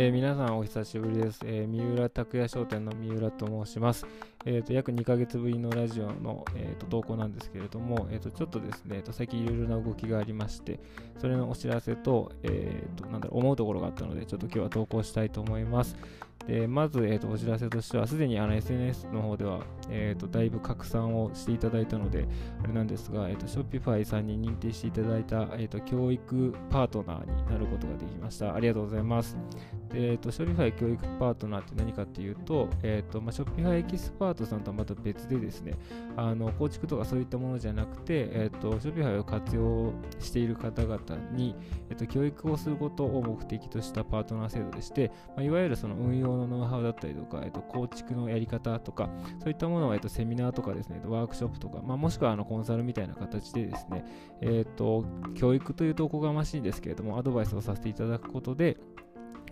えー、皆さんお久しぶりです。えー、三浦拓也商店の三浦と申します。えーと、約2ヶ月ぶりのラジオの、えーと、投稿なんですけれども、えーと、ちょっとですね、えー、と最近いろいろな動きがありまして、それのお知らせと、えー、となんだろう思うところがあったので、ちょっと今日は投稿したいと思います。でまず、えー、とお知らせとしては、すでにあの SNS の方では、えー、とだいぶ拡散をしていただいたので、あれなんですが、えー、と Shopify さんに認定していただいた、えー、と教育パートナーになることができました。ありがとうございます。えー、と Shopify 教育パートナーって何かっていうと、えーとまあ、Shopify エキスパートさんとはまた別でですね、あの構築とかそういったものじゃなくて、えーと、Shopify を活用している方々に、えーと、教育をすることを目的としたパートナー制度でして、まあ、いわゆるその運用のノウハウだったりとか、えーと、構築のやり方とか、そういったものを、えー、とセミナーとかですね、ワークショップとか、まあ、もしくはあのコンサルみたいな形でですね、えー、と教育というとおこがましいんですけれども、アドバイスをさせていただくことで、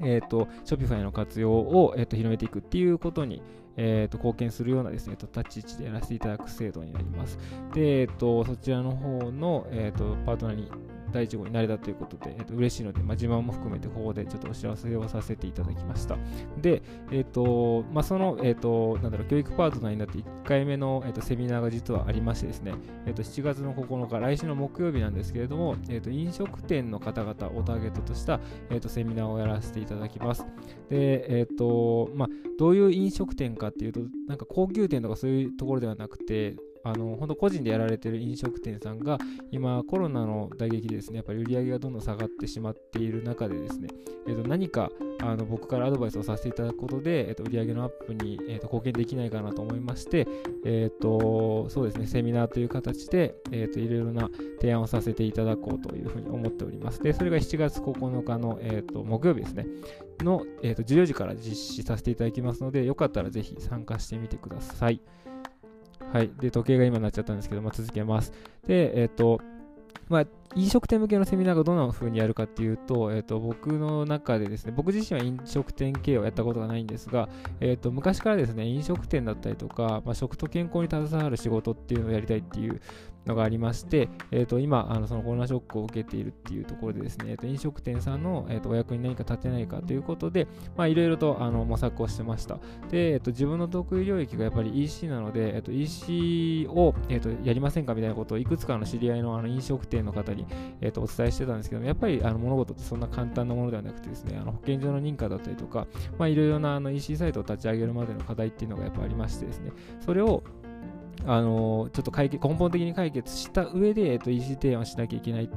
えーと、Shopify の活用を、えーと広めていくっていうことに、えーと、貢献するようなですね、立ち位置でやらせていただく制度になります。で、えーと、そちらの方の、えーとパートナーに第1号になれたということで、えー、と嬉しいので、まあ、自慢も含めてここでちょっとお知らせをさせていただきました。で、えっ、と、まあ、その、えっ、と、なんだろう、教育パートナーになって1回目の、えー、とセミナーが実はありましてですね、えっ、と、7月の9日、来週の木曜日なんですけれども、えっ、と、飲食店の方々をターゲットとした、えっ、と、セミナーをやらせていただきます。で、えっ、と、まあ、どういう飲食店かっていうと、なんか高級店とかそういうところではなくて、あの本当個人でやられてる飲食店さんが今コロナの打撃でですねやっぱり売り上げがどんどん下がってしまっている中でですね、えー、と何かあの僕からアドバイスをさせていただくことで、えー、と売り上げのアップに、えー、と貢献できないかなと思いまして、えー、とそうですねセミナーという形で、えー、といろいろな提案をさせていただこうというふうに思っておりますでそれが7月9日の、えー、と木曜日ですねの、えー、と14時から実施させていただきますのでよかったらぜひ参加してみてください。はい。で、時計が今なっちゃったんですけど、まあ、続けます。で、えっ、ー、と、まあ、飲食店向けのセミナーがどんな風にやるかっていうと、えっ、ー、と、僕の中でですね、僕自身は飲食店経営をやったことがないんですが、えっ、ー、と、昔からですね、飲食店だったりとか、まあ、食と健康に携わる仕事っていうのをやりたいっていうのがありまして、えっ、と、今、あのそのコロナショックを受けているっていうところでですね、えっと、飲食店さんの、えっと、お役に何か立てないかということで、まあ、いろいろとあの模索をしてました。で、えっと、自分の得意領域がやっぱり EC なので、えっと、EC を、えっと、やりませんかみたいなことをいくつかの知り合いのあの飲食店の方に、えっと、お伝えしてたんですけども、やっぱりあの物事ってそんな簡単なものではなくてですね、あの保健所の認可だったりとか、まあ、いろいろなあの EC サイトを立ち上げるまでの課題っていうのがやっぱありましてですね、それをあのちょっと解決根本的に解決した上で、えっと、EC 提案しなきゃいけないっ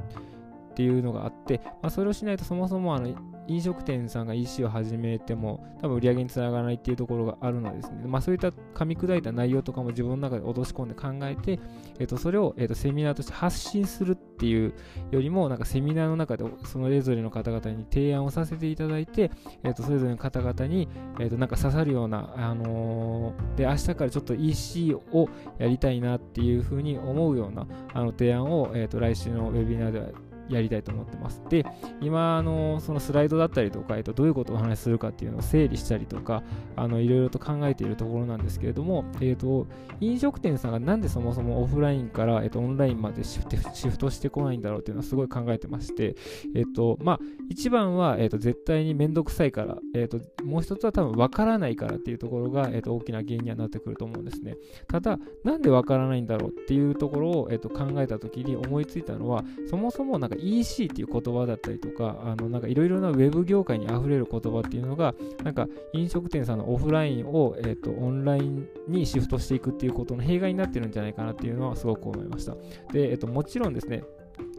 ていうのがあって、まあ、それをしないとそもそもあの飲食店さんが EC を始めても多分売り上げにつながらないっていうところがあるのですね、まあ、そういった噛み砕いた内容とかも自分の中で落とし込んで考えて、えー、とそれを、えー、とセミナーとして発信するっていうよりもなんかセミナーの中でそのれぞれの方々に提案をさせていただいて、えー、とそれぞれの方々に、えー、となんか刺さるような、あのー、で明日からちょっと EC をやりたいなっていうふうに思うようなあの提案を、えー、と来週のウェビナーではやりたいと思ってます。で、今、あのそのスライドだったりとか、えっと、どういうことをお話しするかっていうのを整理したりとか、あのいろいろと考えているところなんですけれども、えっと、飲食店さんがなんでそもそもオフラインから、えっと、オンラインまでシフトしてこないんだろうっていうのはすごい考えてまして、えっと、まあ、一番は、えっと、絶対にめんどくさいから、えっと、もう一つは多分わからないからっていうところが、えっと、大きな原因にはなってくると思うんですね。ただ、なんでわからないんだろうっていうところを、えっと、考えたときに思いついたのは、そもそもなんか EC っていう言葉だったりとか、あのなんかいろいろなウェブ業界にあふれる言葉っていうのが、なんか飲食店さんのオフラインを、えーと、オンラインにシフトしていくっていうことの弊害になってるんじゃないかなっていうのはすごく思いました。で、えーともちろんですね、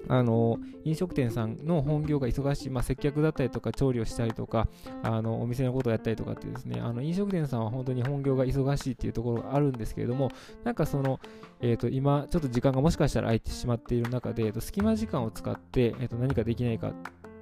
あの飲食店さんの本業が忙しい、まあ、接客だったりとか調理をしたりとかあのお店のことをやったりとかってですねあの飲食店さんは本当に本業が忙しいっていうところがあるんですけれどもなんかその、えーと、今ちょっと時間がもしかしたら空いてしまっている中で、えーと、隙間時間を使って、えーと何かできないか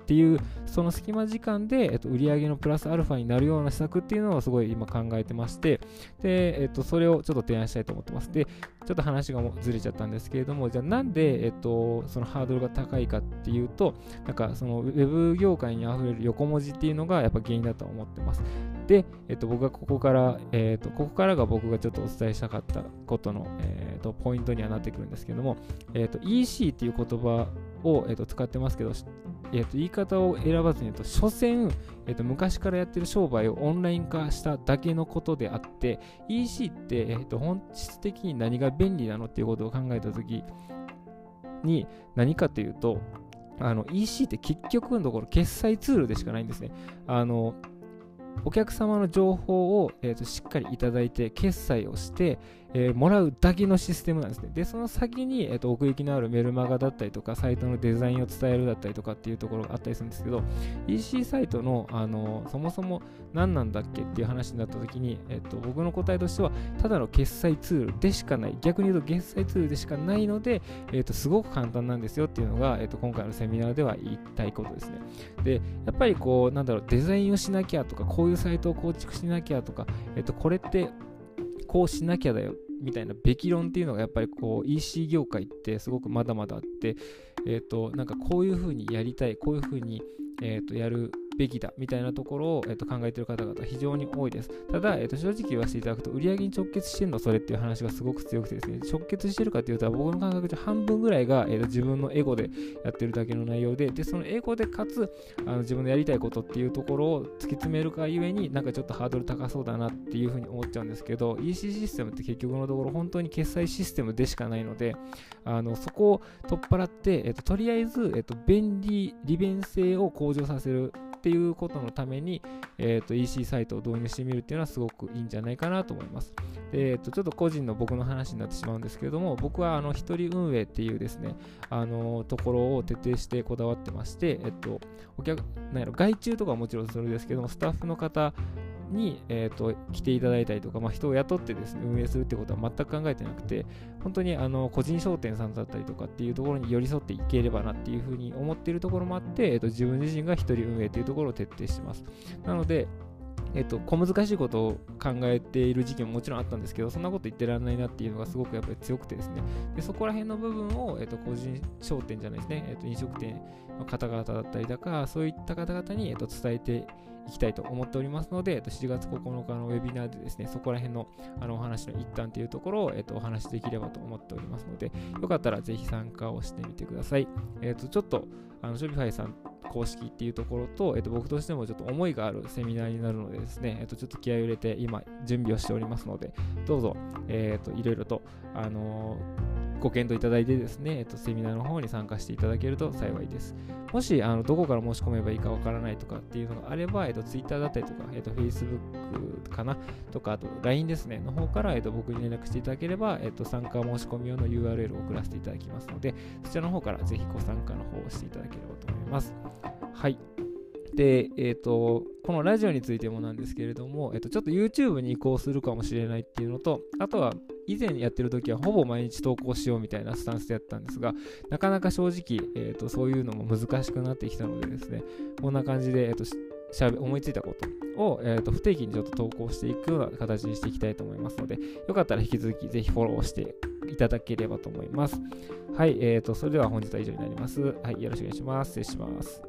っていうその隙間時間で、えっと、売上のプラスアルファになるような施策っていうのをすごい今考えてましてで、えっと、それをちょっと提案したいと思ってます。でちょっと話がもずれちゃったんですけれどもじゃあなんで、えっと、そのハードルが高いかっていうとなんかそのウェブ業界にあふれる横文字っていうのがやっぱ原因だと思ってます。で、えっと、僕がここから、えっと、ここからが僕がちょっとお伝えしたかったことの、えっと、ポイントにはなってくるんですけども、えっと、EC っていう言葉を、えっと、使ってますけど、えー、と言い方を選ばずに言うと、所詮、えー、と昔からやってる商売をオンライン化しただけのことであって、EC って、えー、と本質的に何が便利なのっていうことを考えたときに、何かというと、あの EC って結局のところ決済ツールでしかないんですね。あのお客様の情報を、えーと、しっかりいただいて決済をして、えー、もらうだけのシステムなんですね。で、その先に、えーと、奥行きのあるメルマガだったりとか、サイトのデザインを伝えるだったりとかっていうところがあったりするんですけど、EC サイトの、あのそもそも何なんだっけっていう話になった時に、えーと、僕の答えとしては、ただの決済ツールでしかない。逆に言うと、決済ツールでしかないので、えー、とすごく簡単なんですよっていうのが、えー、と今回のセミナーでは言いたいことですね。で、やっぱりこう、なんだろう、デザインをしなきゃとか、こういうサイトを構築しなきゃとか、えっ、と、これってこうしなきゃだよみたいなべき論っていうのがやっぱりこう EC 業界ってすごくまだまだあって、えっ、と、なんかこういうふうにやりたい、こういうふうに、えっ、と、やるべきだみたいなところを、えー、と考えている方々非常に多いです。ただ、えー、と正直言わせていただくと、売上に直結してるのそれっていう話がすごく強くてですね、直結してるかっていうと、僕の感覚で半分ぐらいが、えー、と自分のエゴでやってるだけの内容で、で、そのエゴでかつ、あの自分のやりたいことっていうところを突き詰めるかゆえに、なんかちょっとハードル高そうだなっていうふうに思っちゃうんですけど、EC システムって結局のところ本当に決済システムでしかないので、あのそこを取っ払って、えー、ととりあえず、えー、と便利、利便性を向上させるっていうことのために、えー、と EC サイトを導入してみるっていうのはすごくいいんじゃないかなと思います。でえー、とちょっと個人の僕の話になってしまうんですけれども、僕はあの一人運営っていうですね、あのところを徹底してこだわってまして、えっと、お客、なんやろ、外注とかはもちろんそれですけども、スタッフの方に、えーと、来ていただいたりとか、まあ、人を雇ってですね運営するってことは全く考えてなくて、本当にあの個人商店さんだったりとかっていうところに寄り添っていければなっていうふうに思っているところもあって、えーと、自分自身が一人運営というところを徹底してます。なので、えっと、小難しいことを考えている時期ももちろんあったんですけど、そんなこと言ってらんないなっていうのがすごくやっぱり強くてですね、でそこら辺の部分を、えっと、個人商店じゃないですね、えっと、飲食店の方々だったりとか、そういった方々に、えっと、伝えていきたいと思っておりますので、えっと、7月9日のウェビナーでですね、そこら辺のあのお話の一端というところを、えっと、お話しできればと思っておりますので、よかったらぜひ参加をしてみてください。えっと、ちょっと、あの、ショビファイさん公式っていうところと、えっと、僕としてもちょっと思いがあるセミナーになるのでですね、えっと、ちょっと気合を入れて今準備をしておりますので、どうぞ、えっと、いろいろと、あのーご検討いただいてですね、えっと、セミナーの方に参加していただけると幸いです。もし、あのどこから申し込めばいいかわからないとかっていうのがあれば、えっと、Twitter だったりとか、えっと、Facebook かなとか、あと LINE ですね、の方から、えっと、僕に連絡していただければ、えっと、参加申し込み用の URL を送らせていただきますので、そちらの方からぜひご参加の方をしていただければと思います。はい。で、えっ、ー、と、このラジオについてもなんですけれども、えっ、ー、と、ちょっと YouTube に移行するかもしれないっていうのと、あとは、以前やってる時はほぼ毎日投稿しようみたいなスタンスでやったんですが、なかなか正直、え、ー、と、そういうのも難しくなってきたのでですね、こんな感じで、えっ、と、しゃべ思いついたことを、えーと、不定期にちょっと投稿していくような形にしていきたいと思いますので、よかったら引き続きぜひフォローしていただければと思います。はい、えーと、それでは本日は以上になります。はい、よろしくお願いします。失礼します。